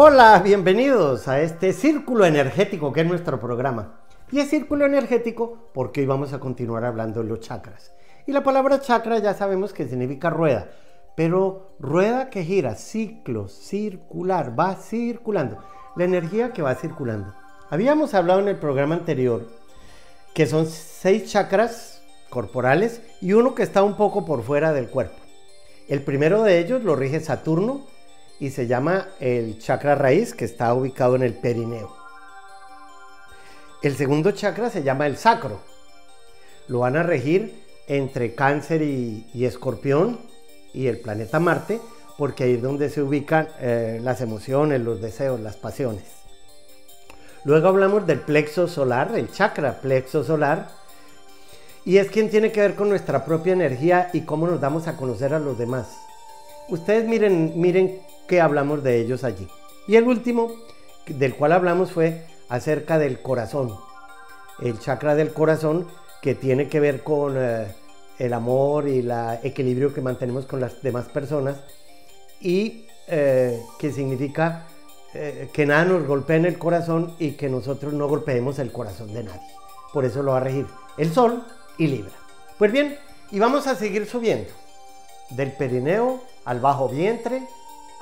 Hola, bienvenidos a este círculo energético que es nuestro programa. Y es círculo energético porque hoy vamos a continuar hablando de los chakras. Y la palabra chakra ya sabemos que significa rueda, pero rueda que gira, ciclo, circular, va circulando. La energía que va circulando. Habíamos hablado en el programa anterior que son seis chakras corporales y uno que está un poco por fuera del cuerpo. El primero de ellos lo rige Saturno y se llama el chakra raíz que está ubicado en el perineo. El segundo chakra se llama el sacro. Lo van a regir entre cáncer y, escorpión y el planeta Marte porque ahí es donde se ubican eh, las emociones, los deseos, las pasiones. Luego hablamos del plexo solar, el chakra plexo solar, y es quien tiene que ver con nuestra propia energía y cómo nos damos a conocer a los demás. Ustedes miren, miren qué hablamos de ellos allí. Y el último del cual hablamos fue acerca del corazón. El chakra del corazón que tiene que ver con eh, el amor y el equilibrio que mantenemos con las demás personas y eh, que significa eh, que nada nos golpee en el corazón y que nosotros no golpeemos el corazón de nadie. Por eso lo va a regir el sol y Libra. Pues bien, y vamos a seguir subiendo del perineo al bajo vientre,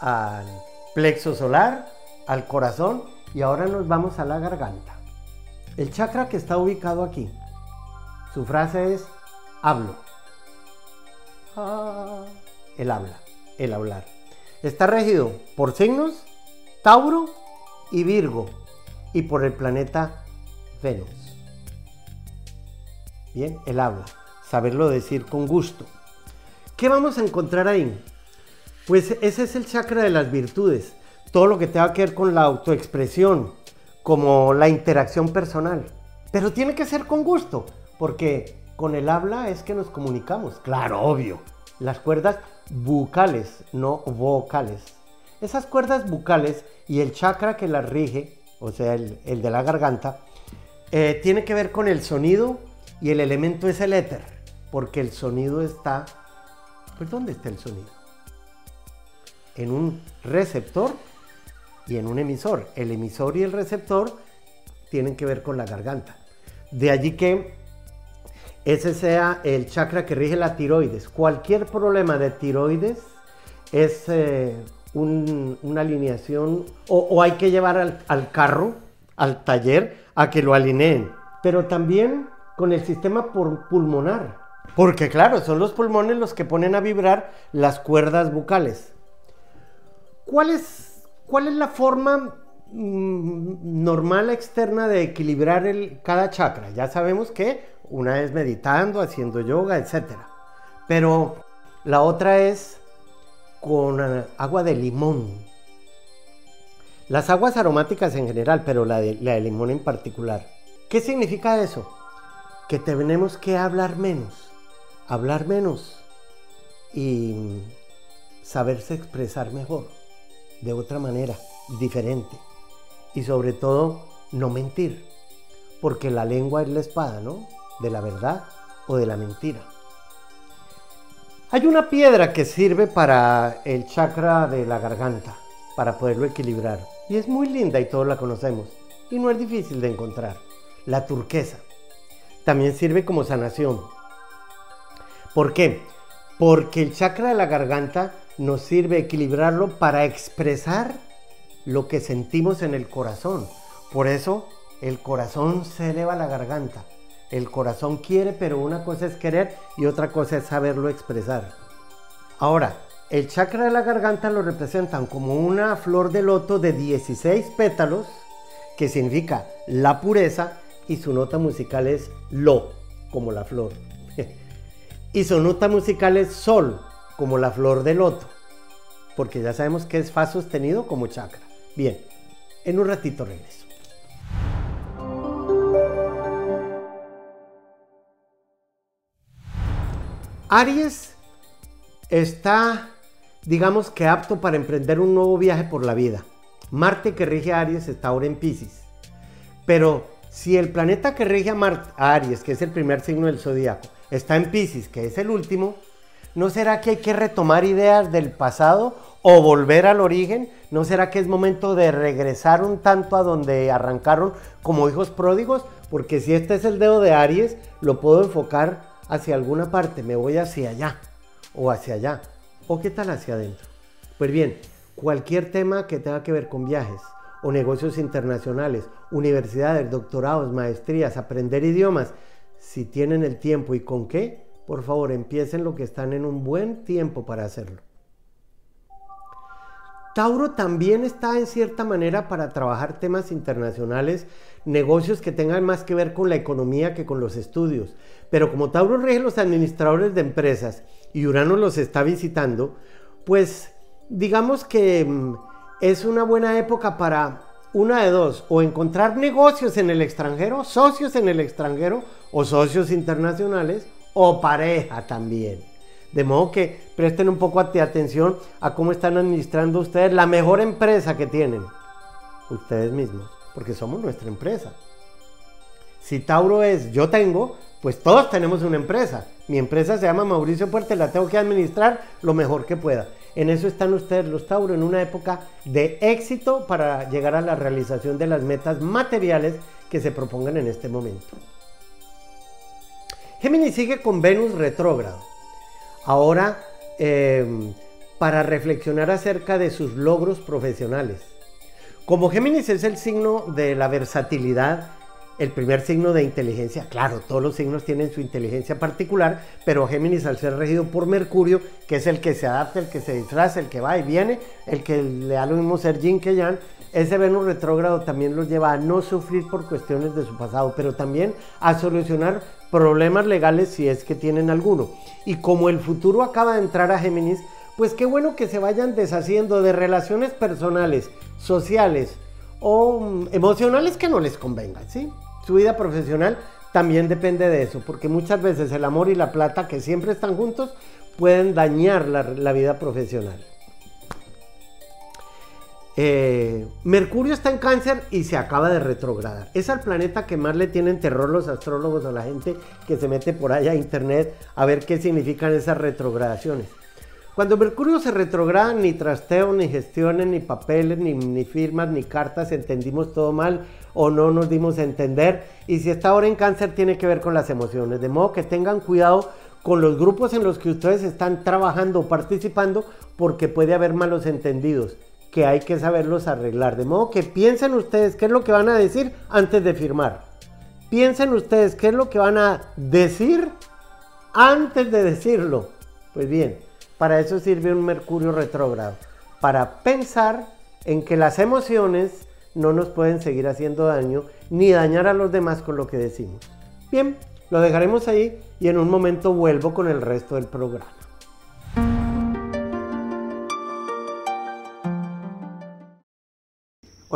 al plexo solar, al corazón y ahora nos vamos a la garganta. El chakra que está ubicado aquí, su frase es hablo. Ah, el habla, el hablar. Está regido por signos Tauro y Virgo y por el planeta Venus. Bien, el habla, saberlo decir con gusto. ¿Qué vamos a encontrar ahí? Pues ese es el chakra de las virtudes, todo lo que tenga que ver con la autoexpresión, como la interacción personal. Pero tiene que ser con gusto, porque con el habla es que nos comunicamos. Claro, obvio. Las cuerdas bucales, no vocales. Esas cuerdas bucales y el chakra que las rige, o sea, el, de la garganta, eh, tiene que ver con el sonido y el elemento es el éter, porque el sonido está... Pues ¿dónde está el sonido? En un receptor y en un emisor. El emisor y el receptor tienen que ver con la garganta. De allí que ese sea el chakra que rige la tiroides. Cualquier problema de tiroides es eh, una alineación o, hay que llevar al, al carro, al taller, a que lo alineen. Pero también con el sistema pulmonar. Porque claro, son los pulmones los que ponen a vibrar las cuerdas bucales. ¿Cuál es, cuál es la forma mm, normal externa de equilibrar cada chakra? Ya sabemos que una es meditando, haciendo yoga, etc. Pero la otra es con eh, agua de limón. Las aguas aromáticas en general, pero la de, la de limón en particular. ¿Qué significa eso? que tenemos que hablar menos, hablar menos y saberse expresar mejor, de otra manera, diferente. Y sobre todo, no mentir, porque la lengua es la espada, ¿no? De la verdad o de la mentira. Hay una piedra que sirve para el chakra de la garganta, para poderlo equilibrar. Y es muy linda y todos la conocemos. Y no es difícil de encontrar. La turquesa también sirve como sanación. ¿Por qué? Porque el chakra de la garganta nos sirve equilibrarlo para expresar lo que sentimos en el corazón. Por eso el corazón se eleva a la garganta. El corazón quiere, pero una cosa es querer y otra cosa es saberlo expresar. Ahora, el chakra de la garganta lo representan como una flor de loto de 16 pétalos, que significa la pureza, y su nota musical es lo, como la flor. y su nota musical es sol, como la flor de loto, porque ya sabemos que es fa sostenido como chakra. Bien, en un ratito regreso. Aries está, digamos que apto para emprender un nuevo viaje por la vida. Marte que rige a Aries está ahora en Pisces. Pero si el planeta que rige a, Aries, que es el primer signo del zodiaco, está en Pisces, que es el último, ¿no será que hay que retomar ideas del pasado o volver al origen? ¿No será que es momento de regresar un tanto a donde arrancaron como hijos pródigos? Porque si este es el dedo de Aries, lo puedo enfocar hacia alguna parte, me voy hacia allá o hacia allá. ¿O qué tal hacia adentro? Pues bien, cualquier tema que tenga que ver con viajes o negocios internacionales, universidades, doctorados, maestrías, aprender idiomas, si tienen el tiempo y con qué, por favor empiecen lo que están en un buen tiempo para hacerlo. Tauro también está en cierta manera para trabajar temas internacionales, negocios que tengan más que ver con la economía que con los estudios. Pero como Tauro rige los administradores de empresas y Urano los está visitando, pues digamos que mm, es una buena época para una de dos, o encontrar negocios en el extranjero, socios en el extranjero o socios internacionales, o pareja también. De modo que presten un poco de atención a cómo están administrando ustedes la mejor empresa que tienen. Ustedes mismos, porque somos nuestra empresa. Si Tauro es yo tengo, pues todos tenemos una empresa. Mi empresa se llama Mauricio Puerta la tengo que administrar lo mejor que pueda. En eso están ustedes los Tauro, en una época de éxito para llegar a la realización de las metas materiales que se propongan en este momento. Géminis sigue con Venus retrógrado. Ahora, em, para reflexionar acerca de sus logros profesionales. Como Géminis es el signo de la versatilidad, el primer signo de inteligencia, claro, todos los signos tienen su inteligencia particular, pero Géminis al ser regido por Mercurio, que es el que se adapta, el que se disfraza, el que va y viene, el que le da lo mismo ser Yin que Yang, ese Venus retrógrado también los lleva a no sufrir por cuestiones de su pasado, pero también a solucionar problemas legales si es que tienen alguno. Y como el futuro acaba de entrar a Géminis, pues qué bueno que se vayan deshaciendo de relaciones personales, sociales o mm, emocionales que no les convengan, ¿sí? Su vida profesional también depende de eso, porque muchas veces el amor y la plata, que siempre están juntos, pueden dañar la, la vida profesional. Eh, Mercurio está en cáncer y se acaba de retrogradar. Es el planeta que más le tienen terror los astrólogos o la gente que se mete por allá a internet a ver qué significan esas retrogradaciones. Cuando Mercurio se retrograda, ni trasteo, ni gestiones, ni papeles, ni, ni, firmas, ni cartas, entendimos todo mal o no nos dimos a entender. Y si está ahora en cáncer, tiene que ver con las emociones. De modo que tengan cuidado con los grupos en los que ustedes están trabajando o participando, porque puede haber malos entendidos que hay que saberlos arreglar. De modo que piensen ustedes qué es lo que van a decir antes de firmar. Piensen ustedes qué es lo que van a decir antes de decirlo. Pues bien, para eso sirve un Mercurio retrógrado. Para pensar en que las emociones no nos pueden seguir haciendo daño ni dañar a los demás con lo que decimos. Bien, lo dejaremos ahí y en un momento vuelvo con el resto del programa.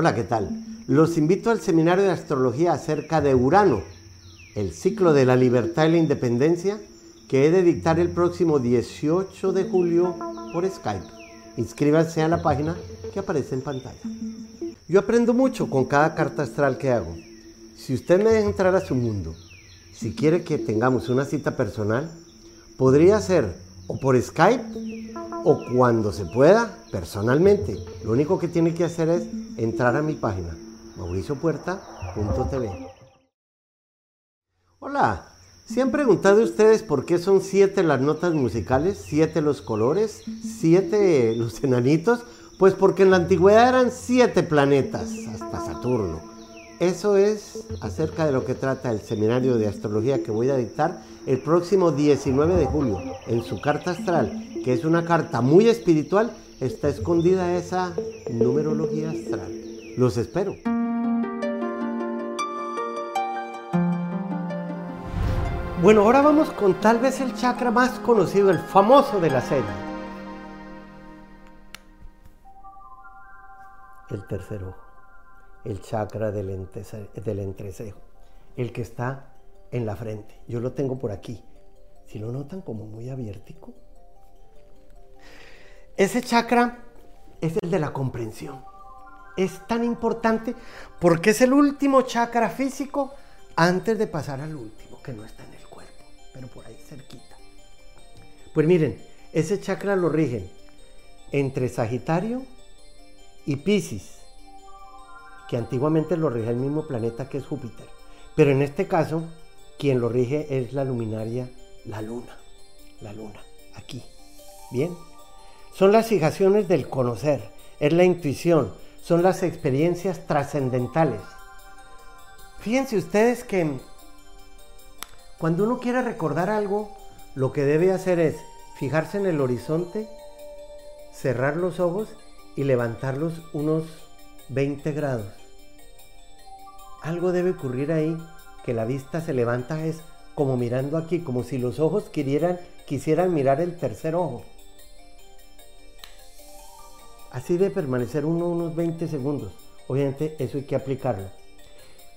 Hola, ¿qué tal? Los invito al seminario de astrología acerca de Urano, el ciclo de la libertad y la independencia, que he de dictar el próximo 18 de julio por Skype. Inscríbanse a la página que aparece en pantalla. Yo aprendo mucho con cada carta astral que hago. Si usted me deja entrar a su mundo, si quiere que tengamos una cita personal, podría ser o por Skype o cuando se pueda personalmente. Lo único que tiene que hacer es entrar a mi página, mauriciopuerta.tv. Hola, ¿se han preguntado ustedes por qué son siete las notas musicales, siete los colores, siete los enanitos? Pues porque en la antigüedad eran siete planetas, hasta Saturno. Eso es acerca de lo que trata el seminario de astrología que voy a dictar el próximo 19 de julio. En su carta astral, que es una carta muy espiritual, está escondida esa numerología astral. Los espero. Bueno, ahora vamos con tal vez el chakra más conocido, el famoso de la serie. El tercer ojo el chakra del, entrecejo, el que está en la frente. Yo lo tengo por aquí. Si lo notan como muy abiertico. Ese chakra es el de la comprensión. Es tan importante porque es el último chakra físico antes de pasar al último, que no está en el cuerpo, pero por ahí cerquita. Pues miren, ese chakra lo rigen entre Sagitario y Pisces, que antiguamente lo rige el mismo planeta que es Júpiter. Pero en este caso, quien lo rige es la luminaria, la luna. La luna, aquí. Bien. Son las fijaciones del conocer, es la intuición, son las experiencias trascendentales. Fíjense ustedes que cuando uno quiere recordar algo, lo que debe hacer es fijarse en el horizonte, cerrar los ojos y levantarlos unos 20 grados. Algo debe ocurrir ahí que la vista se levanta es como mirando aquí, como si los ojos quisieran, quisieran mirar el tercer ojo. Así debe permanecer uno unos 20 segundos. Obviamente eso hay que aplicarlo.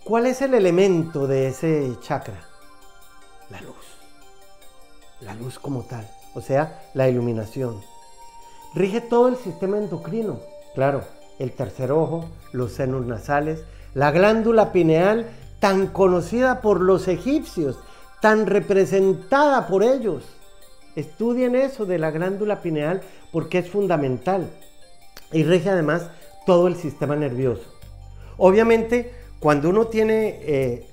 ¿Cuál es el elemento de ese chakra? La luz. La luz como tal. O sea, la iluminación. Rige todo el sistema endocrino. Claro, el tercer ojo, los senos nasales, la glándula pineal tan conocida por los egipcios, tan representada por ellos. Estudien eso de la glándula pineal porque es fundamental y rige además todo el sistema nervioso. Obviamente, cuando uno tiene eh,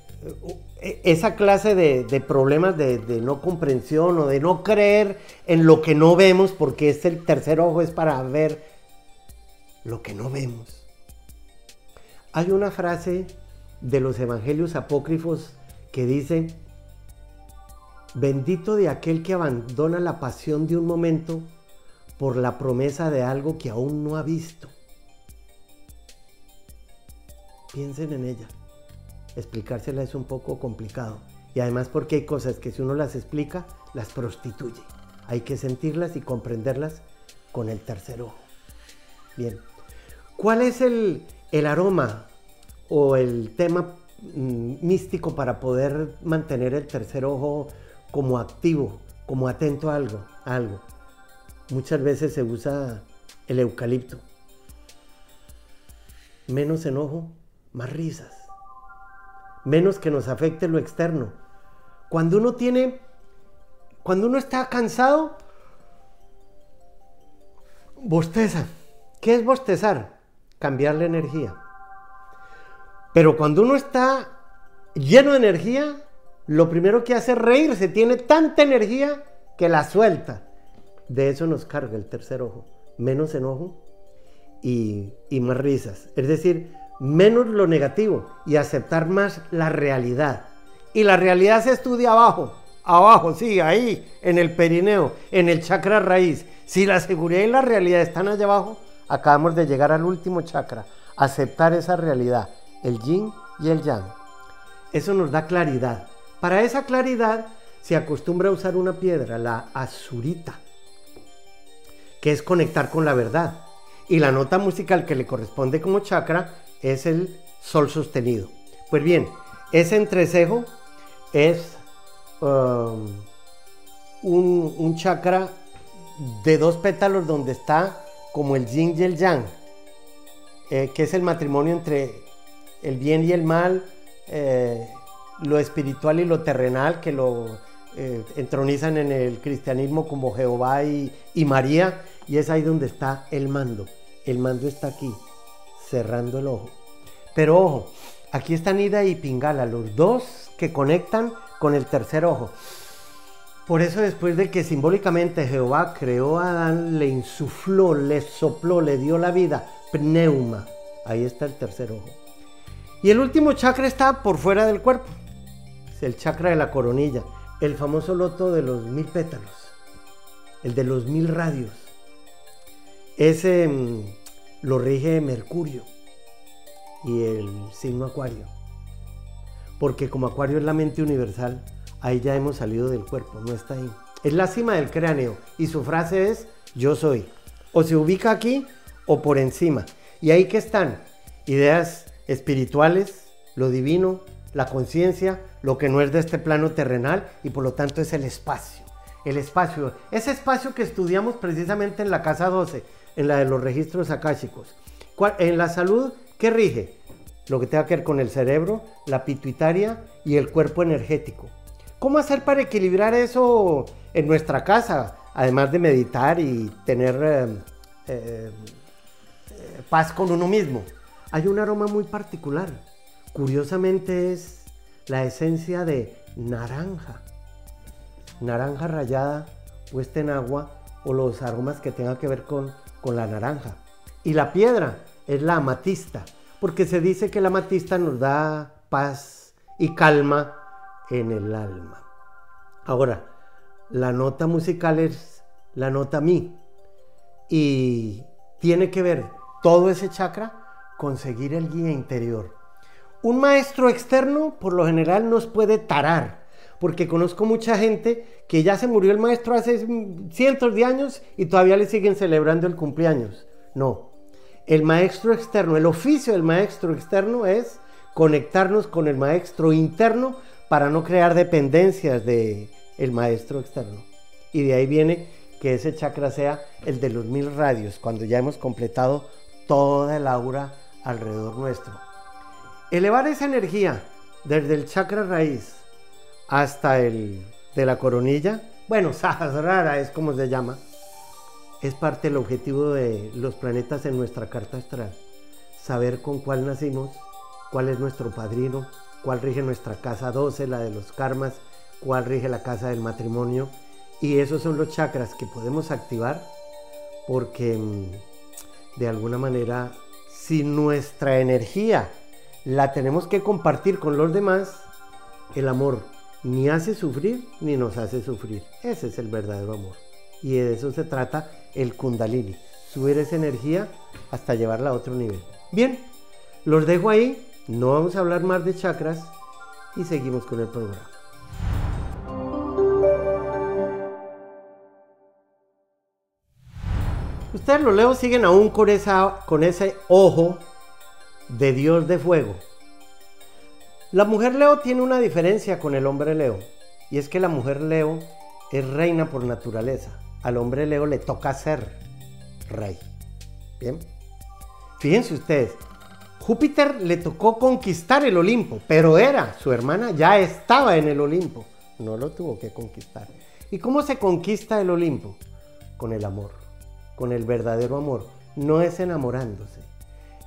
esa clase de, problemas de, de, no comprensión o de no creer en lo que no vemos, porque es el tercer ojo es para ver lo que no vemos. Hay una frase de los evangelios apócrifos que dice, bendito de aquel que abandona la pasión de un momento por la promesa de algo que aún no ha visto. Piensen en ella. Explicársela es un poco complicado. Y además porque hay cosas que si uno las explica, las prostituye. Hay que sentirlas y comprenderlas con el tercer ojo. Bien. ¿Cuál es el, aroma o el tema mm, místico para poder mantener el tercer ojo como activo, como atento a algo? A algo? Muchas veces se usa el eucalipto. Menos enojo, más risas. Menos que nos afecte lo externo. Cuando uno tiene, cuando uno está cansado, bosteza. ¿Qué es bostezar? Cambiar la energía. Pero cuando uno está lleno de energía, lo primero que hace es reírse. Tiene tanta energía que la suelta. De eso nos carga el tercer ojo. Menos enojo y, más risas. Es decir, menos lo negativo y aceptar más la realidad. Y la realidad se estudia abajo, abajo, sí, ahí, en el perineo, en el chakra raíz. Si la seguridad y la realidad están allá abajo, acabamos de llegar al último chakra, aceptar esa realidad, el yin y el yang. Eso nos da claridad. Para esa claridad se acostumbra a usar una piedra, la azurita que es conectar con la verdad. Y la nota musical que le corresponde como chakra es el sol sostenido. Pues bien, ese entrecejo es um, un, chakra de dos pétalos donde está como el yin y el yang, eh, que es el matrimonio entre el bien y el mal, eh, lo espiritual y lo terrenal, que lo eh, entronizan en el cristianismo como Jehová y, María, y es ahí donde está el mando. El mando está aquí, cerrando el ojo. Pero ojo, aquí están Ida y Pingala, los dos que conectan con el tercer ojo. Por eso después de que simbólicamente Jehová creó a Adán, le insufló, le sopló, le dio la vida, pneuma. Ahí está el tercer ojo. Y el último chakra está por fuera del cuerpo. Es el chakra de la coronilla el famoso loto de los mil pétalos, el de los mil radios. Ese mm, lo rige Mercurio y el signo Acuario. Porque como Acuario es la mente universal, ahí ya hemos salido del cuerpo, no está ahí. Es la cima del cráneo y su frase es yo soy. O se ubica aquí o por encima. Y ahí que están ideas espirituales, lo divino, la conciencia, lo que no es de este plano terrenal y por lo tanto es el espacio. El espacio, ese espacio que estudiamos precisamente en la casa 12, en la de los registros akáshicos. En la salud, ¿qué rige? Lo que tenga que ver con el cerebro, la pituitaria y el cuerpo energético. ¿Cómo hacer para equilibrar eso en nuestra casa? Además de meditar y tener eh, eh, eh, paz con uno mismo. Hay un aroma muy particular. Curiosamente es la esencia de naranja. Naranja rallada puesta en agua o los aromas que tengan que ver con, con la naranja. Y la piedra es la amatista, porque se dice que la amatista nos da paz y calma en el alma. Ahora, la nota musical es la nota mi y tiene que ver todo ese chakra con seguir el guía interior. Un maestro externo por lo general nos puede tarar, porque conozco mucha gente que ya se murió el maestro hace cientos de años y todavía le siguen celebrando el cumpleaños. No, el maestro externo, el oficio del maestro externo es conectarnos con el maestro interno para no crear dependencias de el maestro externo. Y de ahí viene que ese chakra sea el de los mil radios, cuando ya hemos completado toda el aura alrededor nuestro. Elevar esa energía desde el chakra raíz hasta el de la coronilla, bueno, Sahasrara es como se llama, es parte del objetivo de los planetas en nuestra carta astral. Saber con cuál nacimos, cuál es nuestro padrino, cuál rige nuestra casa 12, la de los karmas, cuál rige la casa del matrimonio. Y esos son los chakras que podemos activar porque mm, de alguna manera si nuestra energía la tenemos que compartir con los demás, el amor ni hace sufrir ni nos hace sufrir. Ese es el verdadero amor. Y de eso se trata el kundalini. Subir esa energía hasta llevarla a otro nivel. Bien, los dejo ahí. No vamos a hablar más de chakras y seguimos con el programa. Ustedes los leos siguen aún con, esa, con ese ojo de Dios de fuego. La mujer leo tiene una diferencia con el hombre leo. Y es que la mujer leo es reina por naturaleza. Al hombre leo le toca ser rey. Bien. Fíjense ustedes, Júpiter le tocó conquistar el Olimpo, pero era, su hermana ya estaba en el Olimpo, no lo tuvo que conquistar. ¿Y cómo se conquista el Olimpo? Con el amor, con el verdadero amor. No es enamorándose.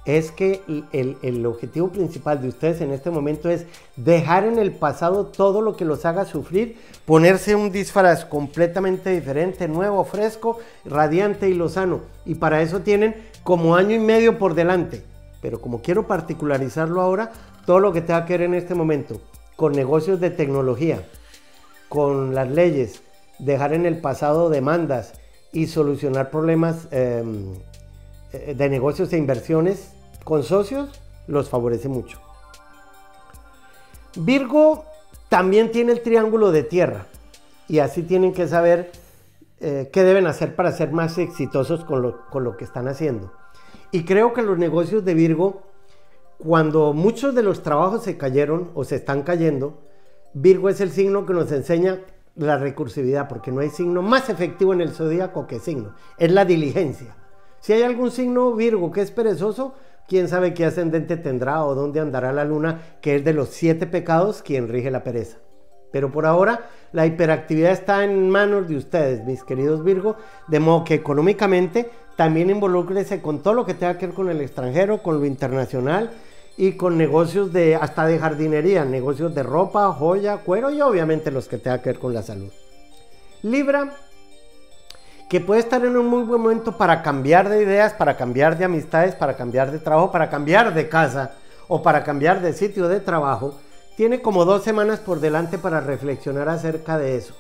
Es que el, objetivo principal de ustedes en este momento es dejar en el pasado todo lo que los haga sufrir, ponerse un disfraz completamente diferente, nuevo, fresco, radiante y lozano. Y para eso tienen como año y medio por delante pero como quiero particularizarlo ahora, todo lo que tenga que ver en este momento con negocios de tecnología, con las leyes, dejar en el pasado demandas y solucionar problemas em, eh, de negocios e inversiones con socios, los favorece mucho. Virgo también tiene el triángulo de tierra y así tienen que saber eh, qué deben hacer para ser más exitosos con lo que están haciendo. Y creo que los negocios de Virgo, cuando muchos de los trabajos se cayeron o se están cayendo, Virgo es el signo que nos enseña la recursividad, porque no hay signo más efectivo en el zodíaco que signo, es la diligencia. Si hay algún signo Virgo que es perezoso, quién sabe qué ascendente tendrá o dónde andará la luna, que es de los siete pecados quien rige la pereza. Pero por ahora la hiperactividad está en manos de ustedes, mis queridos Virgo, de modo que económicamente también involúcrese con todo lo que tenga que ver con el extranjero, con lo internacional y con negocios de hasta de jardinería, negocios de ropa, joya, cuero y obviamente los que tengan que ver con la salud. Libra, que puede estar en un muy buen momento para cambiar de ideas, para cambiar de amistades, para cambiar de trabajo, para cambiar de casa o para cambiar de sitio de trabajo, tiene como dos semanas por delante para reflexionar acerca de eso.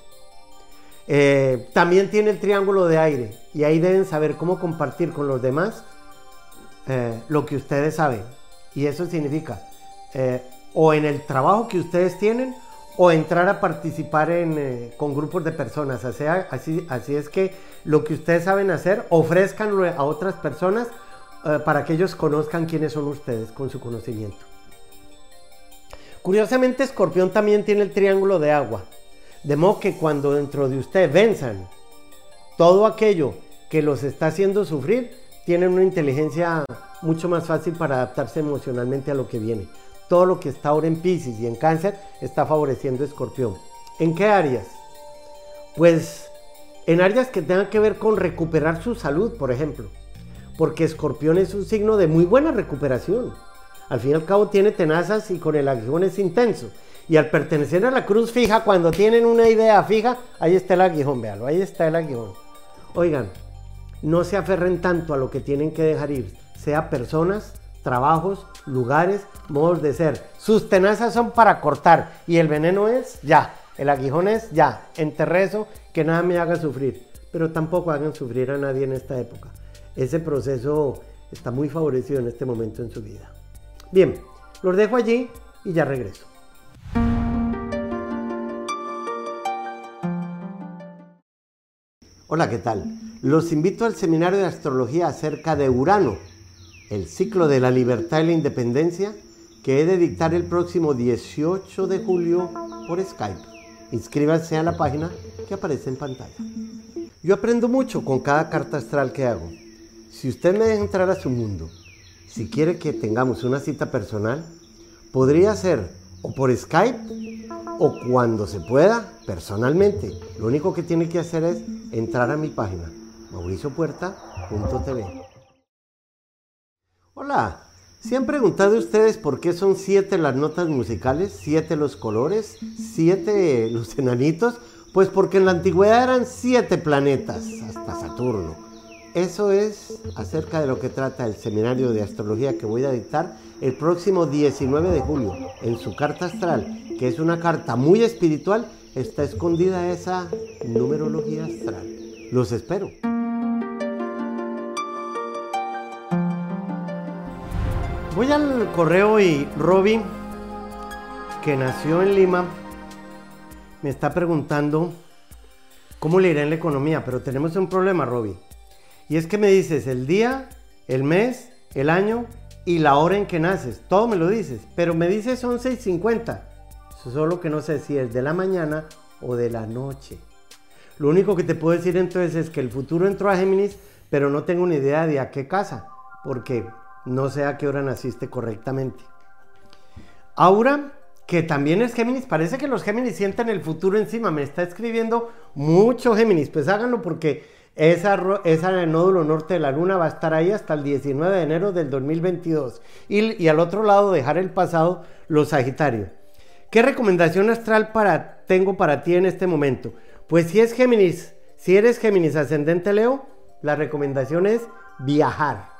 Eh, también tiene el triángulo de aire y ahí deben saber cómo compartir con los demás eh, lo que ustedes saben. Y eso significa eh, o en el trabajo que ustedes tienen o entrar a participar en, con grupos de personas. así, es que lo que ustedes saben hacer, ofrezcanlo a otras personas para que ellos conozcan quiénes son ustedes con su conocimiento. Curiosamente, Escorpión también tiene el triángulo de agua. De modo que cuando dentro de usted venzan todo aquello que los está haciendo sufrir, tienen una inteligencia mucho más fácil para adaptarse emocionalmente a lo que viene. Todo lo que está ahora en Pisces y en Cáncer está favoreciendo a Escorpión. ¿En qué áreas? Pues en áreas que tengan que ver con recuperar su salud, por ejemplo. porque Escorpión es un signo de muy buena recuperación. Al fin y al cabo tiene tenazas y con el aguijón es intenso. Y al pertenecer a la cruz fija, cuando tienen una idea fija, ahí está el aguijón, véalo, ahí está el aguijón. Oigan, no se aferren tanto a lo que tienen que dejar ir, sea personas, trabajos, lugares, modos de ser. Sus tenazas son para cortar y el veneno es ya, el aguijón es ya, enterré eso, que nada me haga sufrir. Pero tampoco hagan sufrir a nadie en esta época. Ese proceso está muy favorecido en este momento en su vida. Bien, los dejo allí y ya regreso. Hola, ¿qué tal? Los invito al seminario de astrología acerca de Urano, el ciclo de la libertad y la independencia, que he de dictar el próximo 18 de julio por Skype. Inscríbanse a la página que aparece en pantalla. Yo aprendo mucho con cada carta astral que hago. Si usted me deja entrar a su mundo, si quiere que tengamos una cita personal, podría ser o por Skype o cuando se pueda personalmente. Lo único que tiene que hacer es entrar a mi página mauriciopuerta.tv. Hola, ¿se han preguntado ustedes por qué son siete las notas musicales, siete los colores, siete los enanitos? Pues porque en la antigüedad eran siete planetas, hasta Saturno. Eso es acerca de lo que trata el seminario de astrología que voy a dictar el próximo 19 de julio. En su carta astral, que es una carta muy espiritual, está escondida esa numerología astral. Los espero. Voy al correo y Robin, que nació en Lima, me está preguntando cómo le irá en la economía, pero tenemos un problema, Robin. Y es que me dices el día, el mes, el año y la hora en que naces. Todo me lo dices, pero me dices 11 y 50. Solo que no sé si es de la mañana o de la noche. Lo único que te puedo decir entonces es que el futuro entró a Géminis, pero no tengo ni idea de a qué casa, porque no sé a qué hora naciste correctamente. Aura, que también es Géminis, parece que los Géminis sienten el futuro encima. Me está escribiendo mucho Géminis, pues háganlo porque esa, esa nódulo norte de la luna va a estar ahí hasta el 19 de enero del 2022. Y, y al otro lado dejar el pasado los Sagitarios. ¿Qué recomendación astral tengo para ti en este momento? Pues si es Géminis, si eres Géminis ascendente Leo, la recomendación es viajar.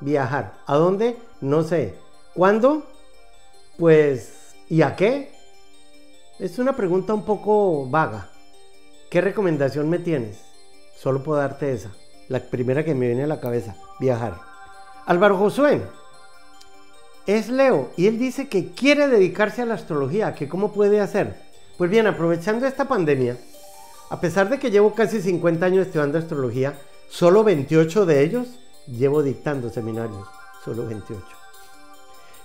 Viajar. ¿A dónde? No sé. ¿Cuándo? Pues, ¿y a qué? Es una pregunta un poco vaga. ¿Qué recomendación me tienes? Solo puedo darte esa. La primera que me viene a la cabeza, viajar. Álvaro Josué es Leo y él dice que quiere dedicarse a la astrología, que cómo puede hacer. Pues bien, aprovechando esta pandemia, a pesar de que llevo casi 50 años estudiando astrología, solo 28 de ellos llevo dictando seminarios, solo 28.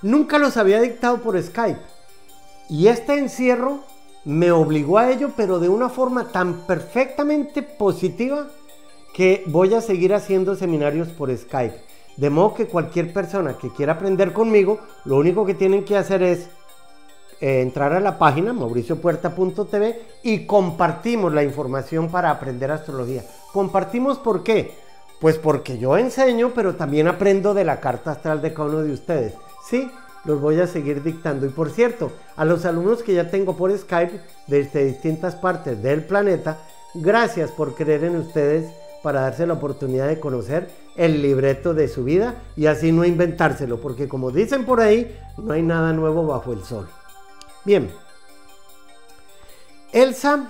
Nunca los había dictado por Skype y este encierro me obligó a ello, pero de una forma tan perfectamente positiva que voy a seguir haciendo seminarios por Skype. De modo que cualquier persona que quiera aprender conmigo, lo único que tienen que hacer es eh, entrar a la página mauriciopuerta.tv y compartimos la información para aprender astrología. Compartimos por qué? Pues porque yo enseño, pero también aprendo de la carta astral de cada uno de ustedes. Sí, los voy a seguir dictando. Y por cierto, a los alumnos que ya tengo por Skype desde distintas partes del planeta, gracias por creer en ustedes para darse la oportunidad de conocer el libreto de su vida y así no inventárselo, porque como dicen por ahí, no hay nada nuevo bajo el sol. Bien, Elsa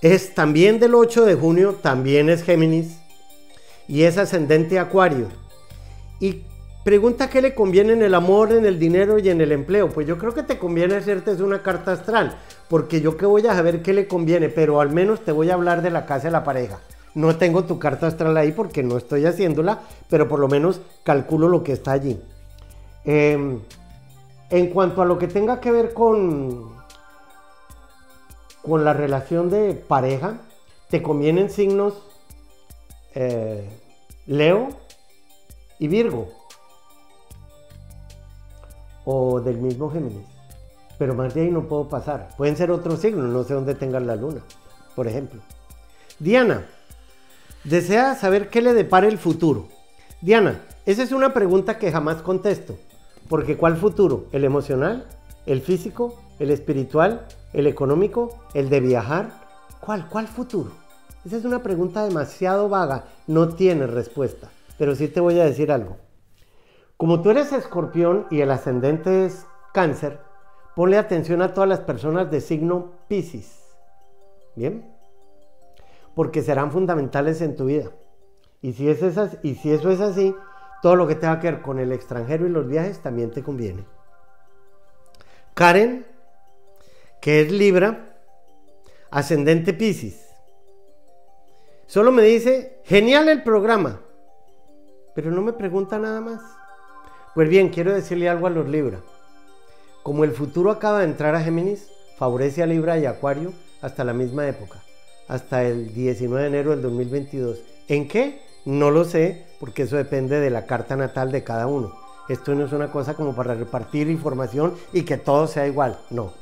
es también del 8 de junio, también es Géminis y es ascendente Acuario. Y Pregunta qué le conviene en el amor, en el dinero y en el empleo. Pues yo creo que te conviene hacerte una carta astral, porque yo que voy a saber qué le conviene, pero al menos te voy a hablar de la casa de la pareja. No tengo tu carta astral ahí porque no estoy haciéndola, pero por lo menos calculo lo que está allí. Em, en cuanto a lo que tenga que ver con, con la relación de pareja, te convienen signos eh, Leo y Virgo o del mismo Géminis. Pero más de ahí no puedo pasar. Pueden ser otros signos, no sé dónde tengan la luna, por ejemplo. Diana, desea saber qué le depara el futuro. Diana, esa es una pregunta que jamás contesto. Porque ¿cuál futuro? ¿El emocional? ¿El físico? ¿El espiritual? ¿El económico? ¿El de viajar? ¿Cuál? ¿Cuál futuro? Esa es una pregunta demasiado vaga. No tiene respuesta. Pero sí te voy a decir algo. Como tú eres escorpión y el ascendente es cáncer, ponle atención a todas las personas de signo Pisces. ¿Bien? Porque serán fundamentales en tu vida. Y si, es esas, y si eso es así, todo lo que tenga que ver con el extranjero y los viajes también te conviene. Karen, que es Libra, ascendente Pisces. Solo me dice, genial el programa, pero no me pregunta nada más. Pues bien, quiero decirle algo a los Libra. Como el futuro acaba de entrar a Géminis, favorece a Libra y Acuario hasta la misma época, hasta el 19 de enero del 2022. ¿En qué? No lo sé, porque eso depende de la carta natal de cada uno. Esto no es una cosa como para repartir información y que todo sea igual. No.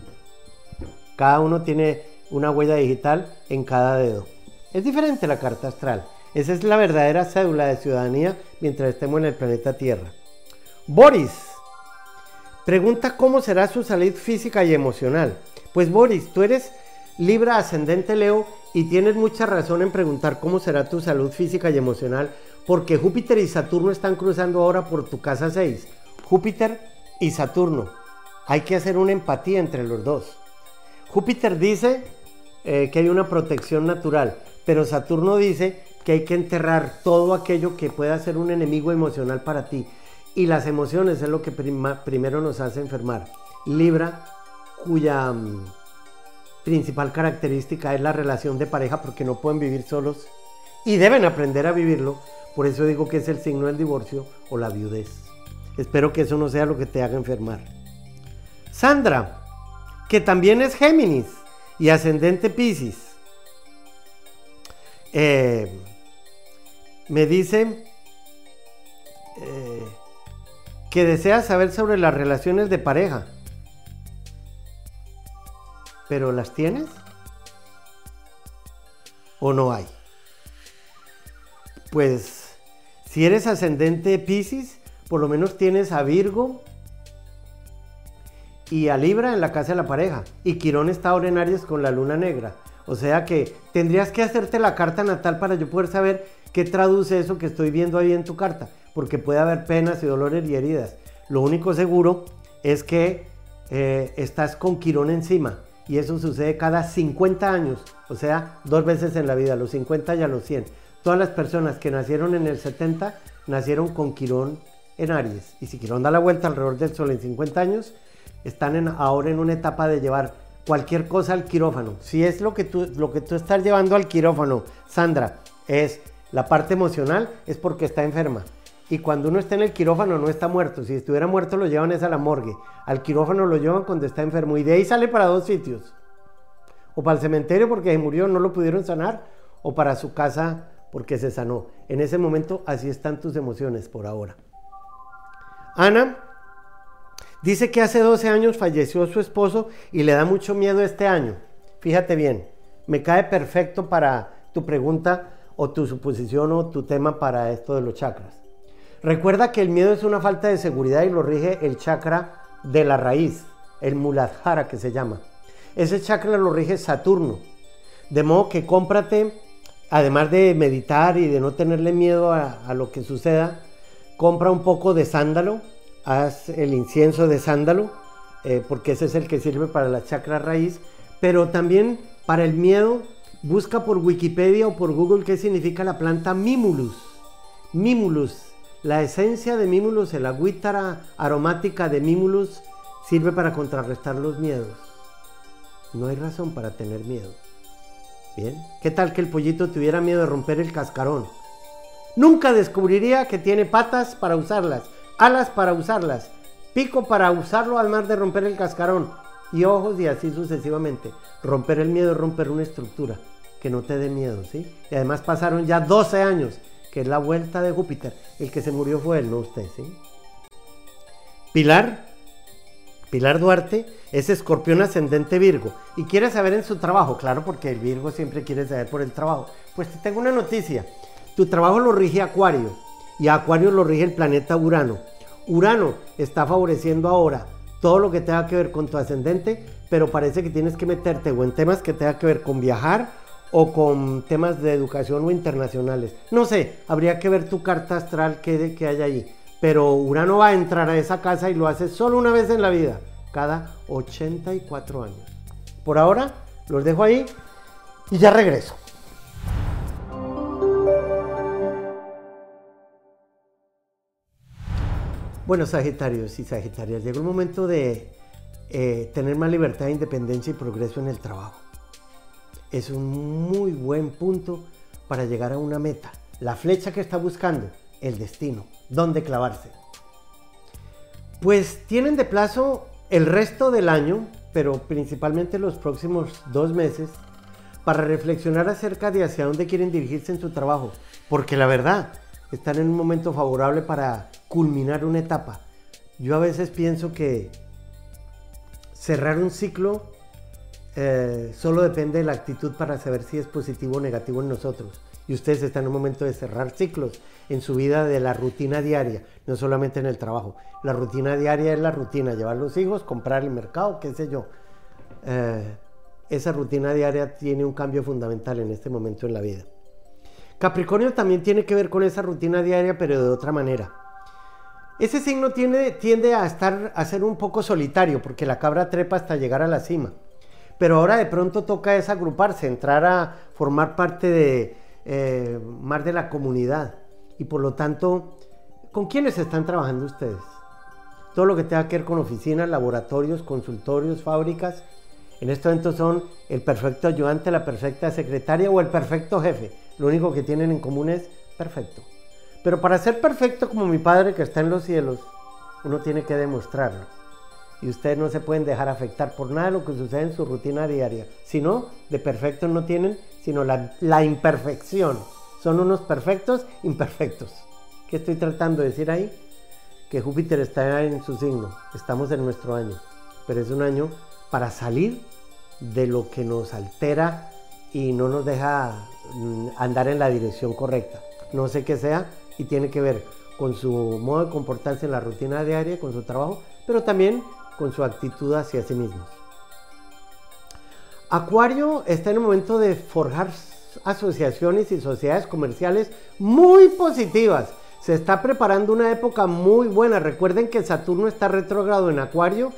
Cada uno tiene una huella digital en cada dedo. Es diferente la carta astral. Esa es la verdadera cédula de ciudadanía mientras estemos en el planeta Tierra. Boris pregunta cómo será su salud física y emocional. Pues Boris, tú eres Libra ascendente Leo y tienes mucha razón en preguntar cómo será tu salud física y emocional porque Júpiter y Saturno están cruzando ahora por tu casa 6. Júpiter y Saturno. Hay que hacer una empatía entre los dos. Júpiter dice eh, que hay una protección natural, pero Saturno dice que hay que enterrar todo aquello que pueda ser un enemigo emocional para ti. Y las emociones es lo que primero nos hace enfermar. Libra, cuya mm, principal característica es la relación de pareja porque no pueden vivir solos y deben aprender a vivirlo. Por eso digo que es el signo del divorcio o la viudez. Espero que eso no sea lo que te haga enfermar. Sandra, que también es Géminis y ascendente Pisces. Eh, me dice eh, que desea saber sobre las relaciones de pareja. ¿Pero las tienes? ¿O no hay? Pues si eres ascendente Pisces, por lo menos tienes a Virgo y a Libra en la casa de la pareja. Y Quirón está ahora en Aries con la luna negra. O sea que tendrías que hacerte la carta natal para yo poder saber qué traduce eso que estoy viendo ahí en tu carta porque puede haber penas y dolores y heridas. Lo único seguro es que eh, estás con Quirón encima y eso sucede cada 50 años, o sea, dos veces en la vida, los 50 y a los 100. Todas las personas que nacieron en el 70 nacieron con Quirón en Aries. Y si Quirón da la vuelta alrededor del Sol en 50 años, están ahora en una etapa de llevar cualquier cosa al quirófano. Si es lo que tú, lo que tú estás llevando al quirófano, Sandra, es la parte emocional, es porque está enferma. Y cuando uno está en el quirófano no está muerto. Si estuviera muerto lo llevan es a la morgue. Al quirófano lo llevan cuando está enfermo. Y de ahí sale para dos sitios. O para el cementerio porque se murió, no lo pudieron sanar. O para su casa porque se sanó. En ese momento así están tus emociones por ahora. Ana dice que hace 12 años falleció su esposo y le da mucho miedo este año. Fíjate bien, me cae perfecto para tu pregunta o tu suposición o tu tema para esto de los chakras. Recuerda que el miedo es una falta de seguridad y lo rige el chakra de la raíz, el Muladhara que se llama. Ese chakra lo rige Saturno. De modo que cómprate, además de meditar y de no tenerle miedo a, lo que suceda, compra un poco de sándalo, haz el incienso de sándalo, eh, porque ese es el que sirve para la chakra raíz, pero también para el miedo, busca por Wikipedia o por Google qué significa la planta Mimulus. Mimulus la esencia de Mimulus, el agüítara aromática de Mimulus, sirve para contrarrestar los miedos. No hay razón para tener miedo. Bien, ¿qué tal que el pollito tuviera miedo de romper el cascarón? Nunca descubriría que tiene patas para usarlas, alas para usarlas, pico para usarlo al mar de romper el cascarón y ojos y así sucesivamente. Romper el miedo es romper una estructura que no te dé miedo, ¿sí? Y además pasaron ya 12 años que es la vuelta de Júpiter. El que se murió fue él, no usted, ¿sí? Pilar, Pilar Duarte, es escorpión ascendente Virgo y quiere saber en su trabajo, claro, porque el Virgo siempre quiere saber por el trabajo. Pues te tengo una noticia, tu trabajo lo rige Acuario y a Acuario lo rige el planeta Urano. Urano está favoreciendo ahora todo lo que tenga que ver con tu ascendente, pero parece que tienes que meterte o en temas que tenga que ver con viajar o con temas de educación o internacionales. No sé, habría que ver tu carta astral que, que hay allí. Pero Urano va a entrar a esa casa y lo hace solo una vez en la vida, cada 84 años. Por ahora, los dejo ahí y ya regreso. Bueno, Sagitarios y Sagitarias, llegó el momento de eh, tener más libertad, independencia y progreso en el trabajo. Es un muy buen punto para llegar a una meta. La flecha que está buscando, el destino, dónde clavarse. Pues tienen de plazo el resto del año, pero principalmente los próximos dos meses, para reflexionar acerca de hacia dónde quieren dirigirse en su trabajo. Porque la verdad, están en un momento favorable para culminar una etapa. Yo a veces pienso que cerrar un ciclo eh, solo depende de la actitud para saber si es positivo o negativo en nosotros. Y ustedes están en un momento de cerrar ciclos en su vida de la rutina diaria, no solamente en el trabajo. La rutina diaria es la rutina, llevar los hijos, comprar el mercado, qué sé yo. Eh, esa rutina diaria tiene un cambio fundamental en este momento en la vida. Capricornio también tiene que ver con esa rutina diaria, pero de otra manera. Ese signo tiende a estar a ser un poco solitario, porque la cabra trepa hasta llegar a la cima. Pero ahora de pronto toca desagruparse, entrar a formar parte de eh, más de la comunidad. Y por lo tanto, ¿con quiénes están trabajando ustedes? Todo lo que tenga que ver con oficinas, laboratorios, consultorios, fábricas. En este momento son el perfecto ayudante, la perfecta secretaria o el perfecto jefe. Lo único que tienen en común es perfecto. Pero para ser perfecto como mi Padre que está en los cielos, uno tiene que demostrarlo. Y ustedes no se pueden dejar afectar por nada de lo que sucede en su rutina diaria. Si no, de perfecto no tienen, sino la, la imperfección. Son unos perfectos imperfectos. ¿Qué estoy tratando de decir ahí? Que Júpiter está en su signo. Estamos en nuestro año. Pero es un año para salir de lo que nos altera y no nos deja andar en la dirección correcta. No sé qué sea y tiene que ver con su modo de comportarse en la rutina diaria, con su trabajo, pero también con su actitud hacia sí mismos. Acuario está en el momento de forjar asociaciones y sociedades comerciales muy positivas. Se está preparando una época muy buena. Recuerden que Saturno está retrógrado en Acuario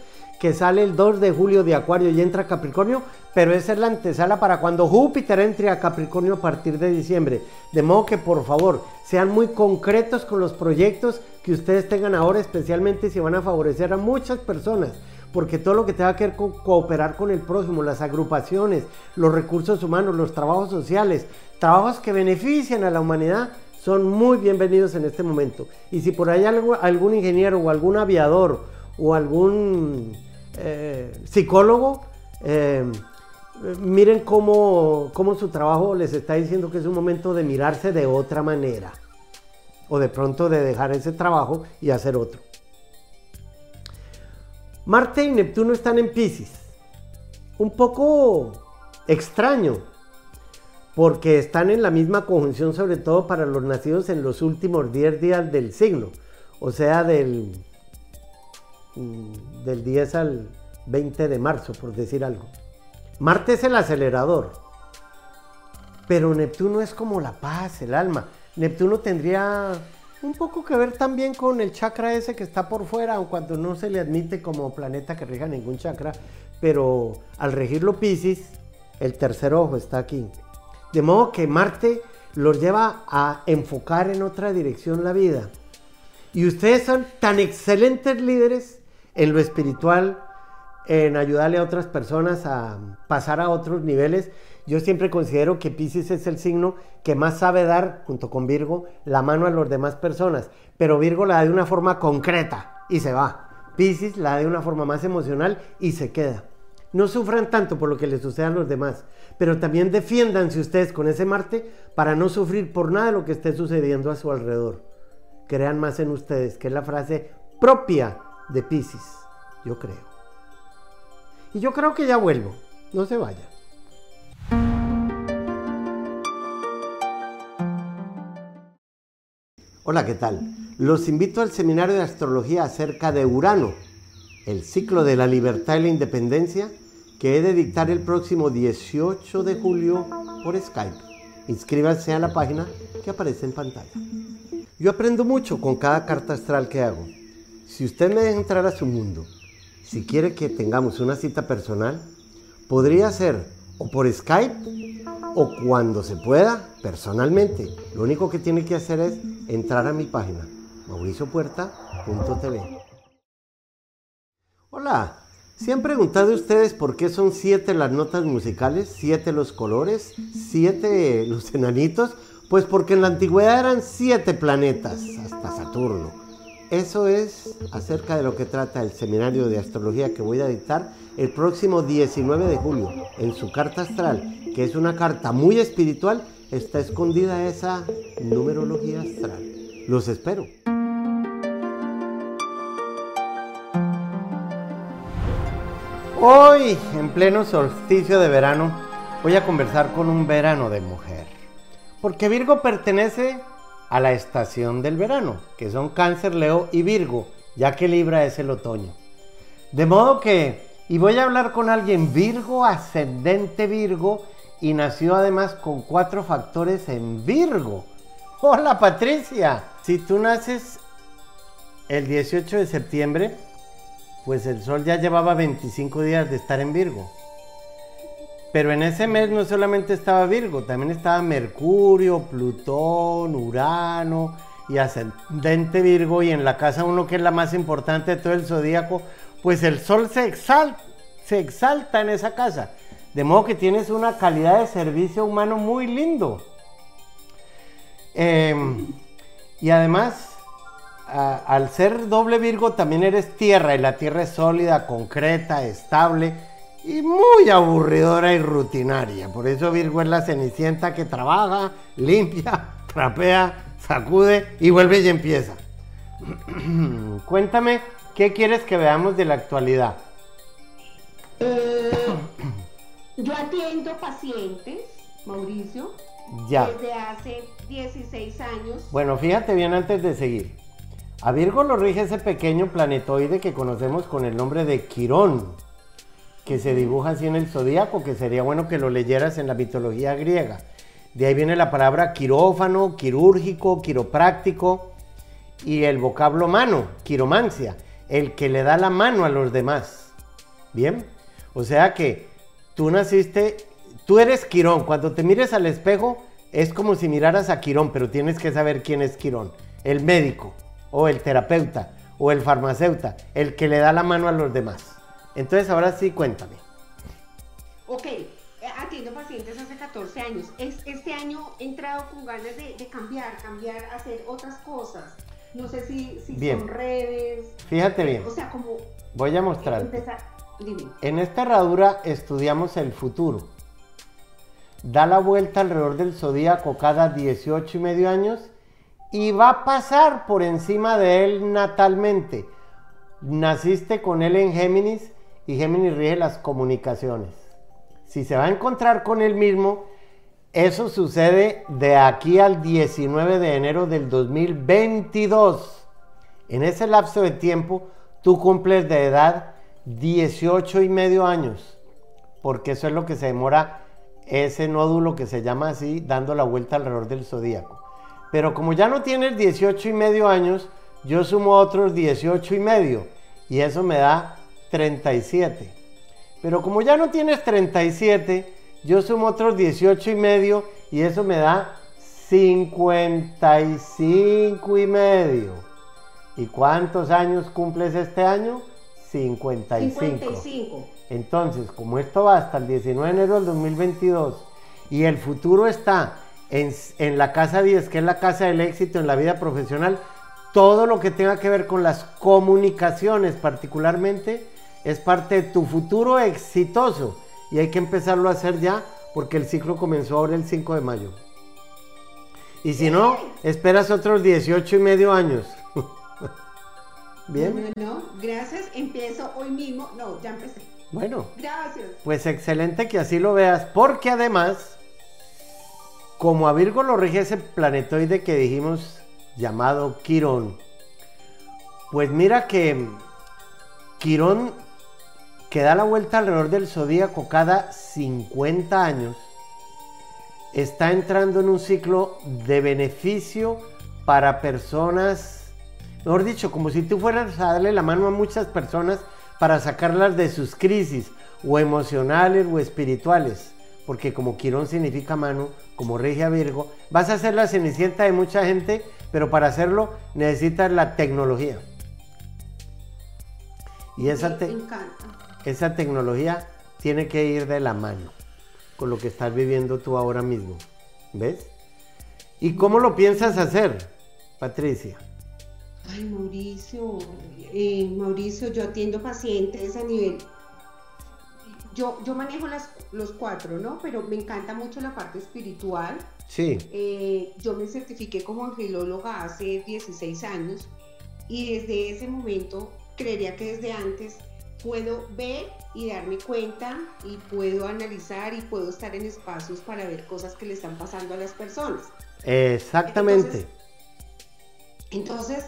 que sale el 2 de julio de Acuario y entra Capricornio, pero esa es la antesala para cuando Júpiter entre a Capricornio a partir de diciembre. De modo que por favor sean muy concretos con los proyectos que ustedes tengan ahora, especialmente si van a favorecer a muchas personas, porque todo lo que tenga que ver con cooperar con el prójimo, las agrupaciones, los recursos humanos, los trabajos sociales, trabajos que benefician a la humanidad, son muy bienvenidos en este momento. Y si por ahí algún ingeniero o algún aviador o algún eh, psicólogo, eh, miren cómo, cómo su trabajo les está diciendo que es un momento de mirarse de otra manera. O de pronto de dejar ese trabajo y hacer otro. Marte y Neptuno están en Pisces. Un poco extraño, porque están en la misma conjunción, sobre todo para los nacidos en los últimos 10 días del signo, o sea, del del 10 al 20 de marzo, por decir algo. Marte es el acelerador, pero Neptuno es como la paz, el alma. Neptuno tendría un poco que ver también con el chakra ese que está por fuera, aun cuando no se le admite como planeta que rija ningún chakra, pero al regirlo Pisces, el tercer ojo está aquí. De modo que Marte los lleva a enfocar en otra dirección la vida. Y ustedes son tan excelentes líderes en lo espiritual, en ayudarle a otras personas a pasar a otros niveles. Yo siempre considero que Pisces es el signo que más sabe dar, junto con Virgo, la mano a las demás personas. Pero Virgo la da de una forma concreta y se va. Pisces la da de una forma más emocional y se queda. No sufran tanto por lo que les suceda a los demás, pero también defiéndanse ustedes con ese Marte para no sufrir por nada de lo que esté sucediendo a su alrededor. Crean más en ustedes, que es la frase propia de Pisces, yo creo. Y yo creo que ya vuelvo, no se vaya. Hola, ¿qué tal? Los invito al seminario de astrología acerca de Urano, el ciclo de la libertad y la independencia, que he de dictar el próximo 18 de julio por Skype. Inscríbanse a la página que aparece en pantalla. Yo aprendo mucho con cada carta astral que hago. Si usted me deja entrar a su mundo, si quiere que tengamos una cita personal, podría ser o por Skype o cuando se pueda personalmente. Lo único que tiene que hacer es entrar a mi página mauriciopuerta.tv. Hola, ¿se han preguntado ustedes por qué son siete las notas musicales, siete los colores, siete los enanitos? Pues porque en la antigüedad eran siete planetas, hasta Saturno. Eso es acerca de lo que trata el seminario de astrología que voy a dictar el próximo 19 de julio. En su carta astral, que es una carta muy espiritual, está escondida esa numerología astral. Los espero. Hoy, en pleno solsticio de verano, voy a conversar con un verano de mujer. Porque Virgo pertenece a la estación del verano, que son Cáncer, Leo y Virgo, ya que Libra es el otoño. De modo que, y voy a hablar con alguien Virgo, ascendente Virgo, y nació además con cuatro factores en Virgo. Hola Patricia, si tú naces el 18 de septiembre, pues el Sol ya llevaba 25 días de estar en Virgo. Pero en ese mes no solamente estaba Virgo, también estaba Mercurio, Plutón, Urano y ascendente Virgo. Y en la casa uno que es la más importante de todo el zodíaco, pues el Sol se exalta, se exalta en esa casa. De modo que tienes una calidad de servicio humano muy lindo. Em, y además, al ser doble Virgo también eres tierra y la tierra es sólida, concreta, estable y muy aburridora y rutinaria. Por eso Virgo es la cenicienta que trabaja, limpia, trapea, sacude y vuelve y empieza. Cuéntame, ¿qué quieres que veamos de la actualidad? Eh, yo atiendo pacientes, Mauricio, desde hace 16 años. Bueno, fíjate bien antes de seguir. A Virgo lo rige ese pequeño planetoide que conocemos con el nombre de Quirón, que se dibuja así en el zodíaco, que sería bueno que lo leyeras en la mitología griega. De ahí viene la palabra quirófano, quirúrgico, quiropráctico y el vocablo mano, quiromancia, el que le da la mano a los demás. Bien, o sea que tú naciste, tú eres Quirón. Cuando te mires al espejo es como si miraras a Quirón, pero tienes que saber quién es Quirón. El médico o el terapeuta o el farmacéutico, el que le da la mano a los demás. Entonces ahora sí, cuéntame. Ok, eh, atiendo pacientes hace 14 años. Este año he entrado con ganas de, cambiar, cambiar, hacer otras cosas. No sé si, son redes. Fíjate bien. O sea, como... Voy a mostrar. En esta herradura estudiamos el futuro. Da la vuelta alrededor del zodíaco cada 18 y medio años y va a pasar por encima de él natalmente. Naciste con él en Géminis y Géminis rige las comunicaciones. Si se va a encontrar con él mismo, eso sucede de aquí al 19 de enero del 2022. En ese lapso de tiempo, tú cumples de edad 18 y medio años, porque eso es lo que se demora ese nódulo que se llama así, dando la vuelta alrededor del zodíaco. Pero como ya no tienes 18 y medio años, yo sumo otros 18 y medio y eso me da 37. Pero como ya no tienes 37, yo sumo otros 18 y medio y eso me da 55 y medio. ¿Y cuántos años cumples este año? 55. 55. Entonces, como esto va hasta el 19 de enero del 2022 y el futuro está en, la casa 10, que es la casa del éxito en la vida profesional, todo lo que tenga que ver con las comunicaciones particularmente es parte de tu futuro exitoso y hay que empezarlo a hacer ya porque el ciclo comenzó ahora el 5 de mayo. Y si no, esperas otros 18 y medio años. Bien. No, no, gracias. Empiezo hoy mismo. No, ya empecé. Bueno. Gracias. Pues excelente que así lo veas, porque además como a Virgo lo rige ese planetoide que dijimos llamado Quirón. Pues mira que Quirón que da la vuelta alrededor del zodíaco cada 50 años, está entrando en un ciclo de beneficio para personas, mejor dicho, como si tú fueras a darle la mano a muchas personas para sacarlas de sus crisis, o emocionales o espirituales, porque como Quirón significa mano, como Regia Virgo, vas a ser la cenicienta de mucha gente, pero para hacerlo necesitas la tecnología. Y esa, te esa tecnología tiene que ir de la mano con lo que estás viviendo tú ahora mismo. ¿Ves? ¿Y cómo lo piensas hacer, Patricia? Ay, Mauricio, eh, Mauricio, yo atiendo pacientes a nivel... Yo, yo manejo las, los cuatro, ¿no? Pero me encanta mucho la parte espiritual. Sí. Eh, yo me certifiqué como angelóloga hace 16 años y desde ese momento, creería que desde antes, puedo ver y darme cuenta y puedo analizar y puedo estar en espacios para ver cosas que le están pasando a las personas. Exactamente. Entonces,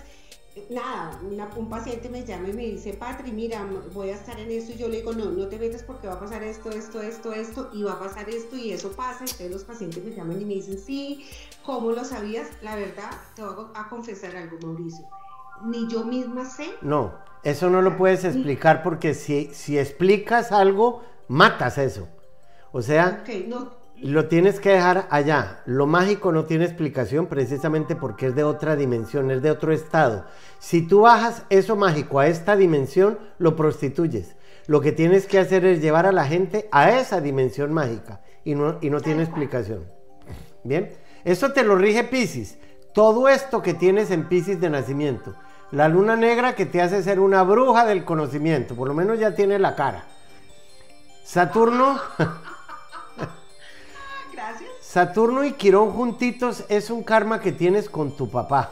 nada, un paciente me llama y me dice, Patri, mira, voy a estar en esto y yo le digo, no, no te metas porque va a pasar esto, esto, esto, esto y va a pasar esto y eso pasa. Entonces los pacientes me llaman y me dicen, sí, ¿cómo lo sabías? La verdad, te voy a confesar algo, Mauricio. Ni yo misma sé. No eso no lo puedes explicar porque si, si explicas algo, matas eso. O sea, lo tienes que dejar allá. Lo mágico no tiene explicación precisamente porque es de otra dimensión, es de otro estado. Si tú bajas eso mágico a esta dimensión, lo prostituyes. Lo que tienes que hacer es llevar a la gente a esa dimensión mágica y no, y no tiene explicación. Bien, eso te lo rige Pisces. Todo esto que tienes en Pisces de nacimiento la luna negra que te hace ser una bruja del conocimiento, por lo menos ya tiene la cara. Saturno. Gracias. Saturno y Quirón juntitos es un karma que tienes con tu papá,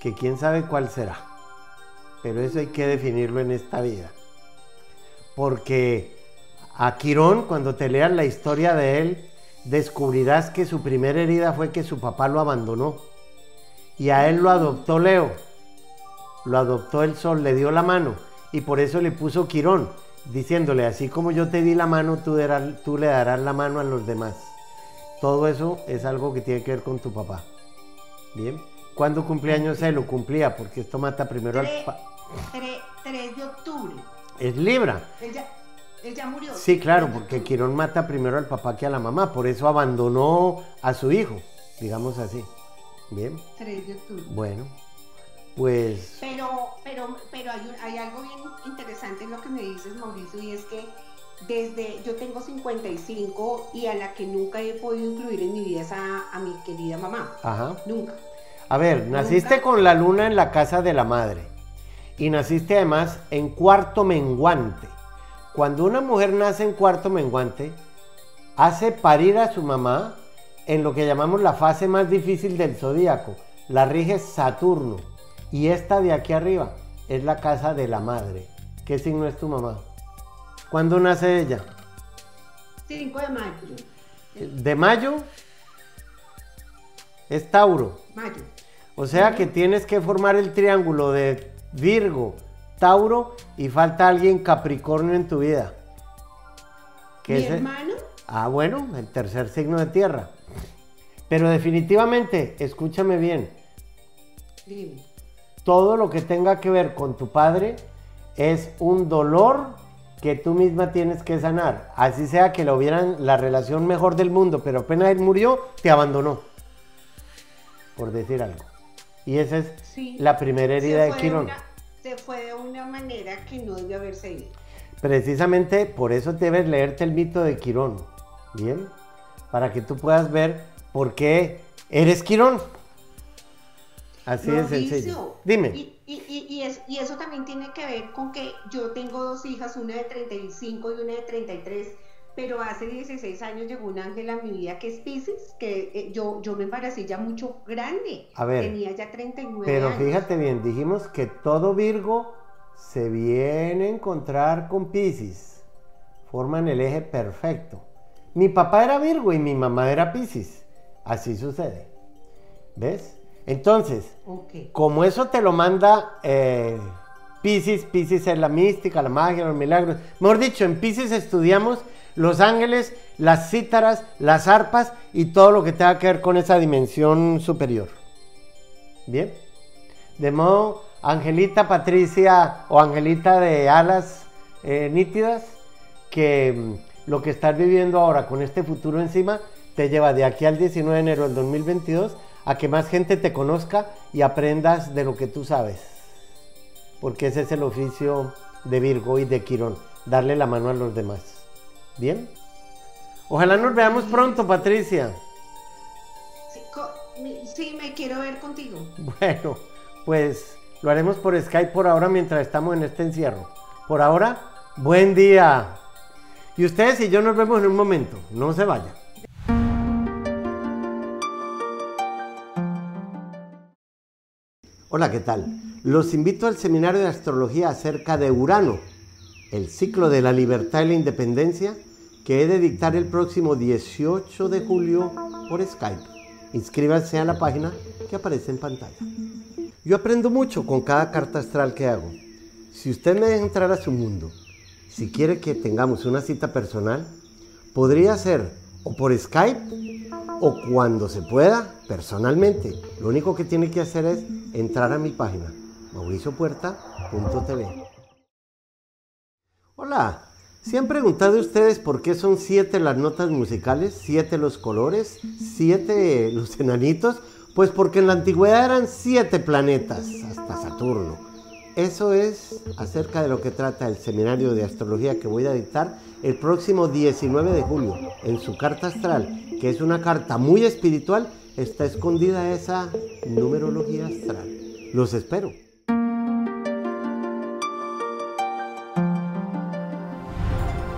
que quién sabe cuál será. Pero eso hay que definirlo en esta vida. Porque a Quirón, cuando te leas la historia de él, descubrirás que su primera herida fue que su papá lo abandonó. Y a él lo adoptó Leo lo adoptó el sol, le dio la mano y por eso le puso Quirón, diciéndole, así como yo te di la mano, tú, tú le darás la mano a los demás. Todo eso es algo que tiene que ver con tu papá. Bien. ¿Cuándo cumpleaños se lo cumplía? Porque esto mata primero al papá. 3 de octubre. Es Libra. Él ya, él ya murió. Sí, claro, porque Quirón mata primero al papá que a la mamá. Por eso abandonó a su hijo, digamos así. Bien. 3 de octubre. Bueno, pues... Pero, pero, pero hay, algo bien interesante en lo que me dices, Mauricio, y es que desde, yo tengo 55 y a la que nunca he podido incluir en mi vida es a, mi querida mamá. Ajá. Nunca. A ver, naciste con la luna en la casa de la madre y naciste además en cuarto menguante. Cuando una mujer nace en cuarto menguante, hace parir a su mamá en lo que llamamos la fase más difícil del zodíaco. La rige Saturno. Y esta de aquí arriba es la casa de la madre. ¿Qué signo es tu mamá? ¿Cuándo nace ella? 5 de mayo. ¿De mayo? Es Tauro. Mayo. O sea que tienes que formar el triángulo de Virgo, Tauro y falta alguien Capricornio en tu vida. ¿Mi hermano? Ah, bueno, el tercer signo de tierra. Pero definitivamente, escúchame bien. Dime todo lo que tenga que ver con tu padre es un dolor que tú misma tienes que sanar. Así sea que lo hubieran la relación mejor del mundo, pero apenas él murió, te abandonó. Por decir algo. Y esa es la primera herida de Quirón. se fue de una manera que no debe haberse ido. Precisamente por eso debes leerte el mito de Quirón. ¿Bien? Para que tú puedas ver por qué eres Quirón. Así es sencillo. Dime. Y, y, y, y, eso también tiene que ver con que yo tengo dos hijas, una de 35 y una de 33, pero hace 16 años llegó un ángel a mi vida que es Pisces, que eh, yo, yo me embaracé ya mucho grande. A ver. Tenía ya 39 pero años. Pero fíjate bien, dijimos que todo Virgo se viene a encontrar con Pisces. Forman el eje perfecto. Mi papá era Virgo y mi mamá era Pisces. Así sucede. ¿Ves? Entonces, como eso te lo manda eh, Pisces, Pisces es la mística, la magia, los milagros. Mejor dicho, en Pisces estudiamos los ángeles, las cítaras, las arpas y todo lo que tenga que ver con esa dimensión superior. Bien. De modo, Angelita Patricia o Angelita de alas eh, nítidas, que mm, lo que estás viviendo ahora con este futuro encima te lleva de aquí al 19 de enero del 2022 a que más gente te conozca y aprendas de lo que tú sabes. Porque ese es el oficio de Virgo y de Quirón, darle la mano a los demás. ¿Bien? Ojalá nos veamos pronto, Patricia. Sí, me quiero ver contigo. Bueno, pues lo haremos por Skype por ahora mientras estamos en este encierro. Por ahora, buen día. Y ustedes y yo nos vemos en un momento. No se vayan. Hola, ¿qué tal? Los invito al seminario de astrología acerca de Urano, el ciclo de la libertad y la independencia, que he de dictar el próximo 18 de julio por Skype. Inscríbanse a la página que aparece en pantalla. Yo aprendo mucho con cada carta astral que hago. Si usted me deja entrar a su mundo, si quiere que tengamos una cita personal, podría ser o por Skype o cuando se pueda personalmente. Lo único que tiene que hacer es entrar a mi página mauriciopuerta.tv. Hola, ¿se han preguntado ustedes por qué son siete las notas musicales, siete los colores, siete los enanitos? Pues porque en la antigüedad eran siete planetas, hasta Saturno. Eso es acerca de lo que trata el seminario de astrología que voy a dictar el próximo 19 de julio. En su carta astral, que es una carta muy espiritual, está escondida esa numerología astral. Los espero.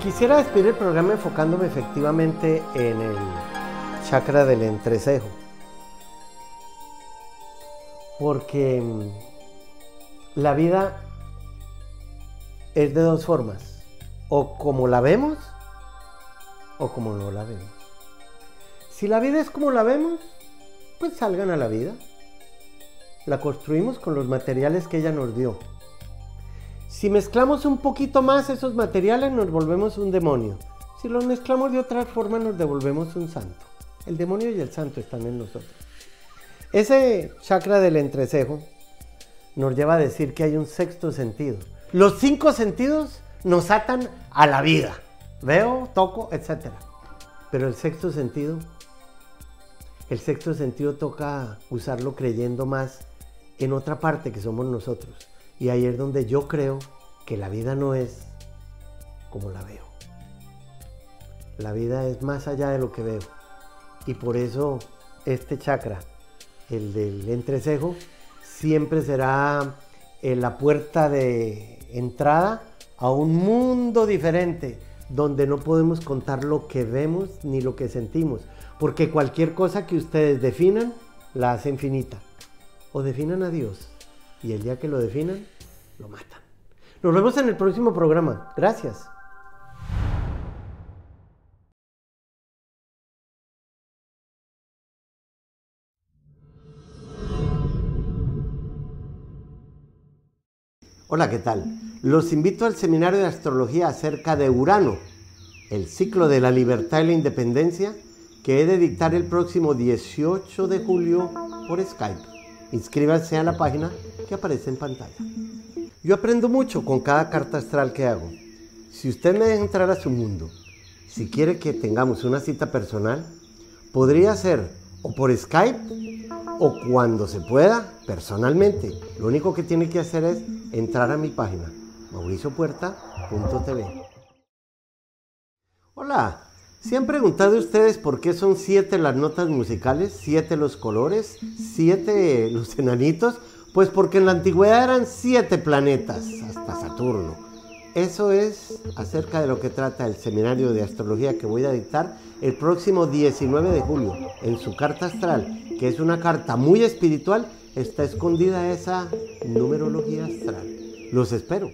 Quisiera despedir el programa enfocándome efectivamente en el chakra del entrecejo. Porque mm, la vida es de dos formas. O como la vemos o como no la vemos. Si la vida es como la vemos, pues salgan a la vida. La construimos con los materiales que ella nos dio. Si mezclamos un poquito más esos materiales, nos volvemos un demonio. Si los mezclamos de otra forma, nos devolvemos un santo. El demonio y el santo están en nosotros. Ese chakra del entrecejo nos lleva a decir que hay un sexto sentido. Los cinco sentidos nos atan a la vida. Veo, toco, etc. Pero el sexto sentido, el sexto sentido toca usarlo creyendo más en otra parte que somos nosotros. Y ahí es donde yo creo que la vida no es como la veo. La vida es más allá de lo que veo. Y por eso este chakra, el del entrecejo, siempre será eh, la puerta de entrada a un mundo diferente, donde no podemos contar lo que vemos ni lo que sentimos, porque cualquier cosa que ustedes definan, la hacen finita. O definan a Dios, y el día que lo definan, lo matan. Nos vemos en el próximo programa. Gracias. Hola, ¿qué tal? Los invito al seminario de astrología acerca de Urano, el ciclo de la libertad y la independencia, que he de dictar el próximo 18 de julio por Skype. Inscríbanse a la página que aparece en pantalla. Yo aprendo mucho con cada carta astral que hago. Si usted me deja entrar a su mundo, si quiere que tengamos una cita personal, podría ser o por Skype o cuando se pueda personalmente. Lo único que tiene que hacer es entrar a mi página mauriciopuerta.tv. Hola, ¿se han preguntado ustedes por qué son siete las notas musicales, siete los colores, siete los enanitos? Pues porque en la antigüedad eran siete planetas, hasta Saturno. Eso es acerca de lo que trata el seminario de astrología que voy a dictar el próximo 19 de julio. En su carta astral, que es una carta muy espiritual, está escondida esa numerología astral. Los espero.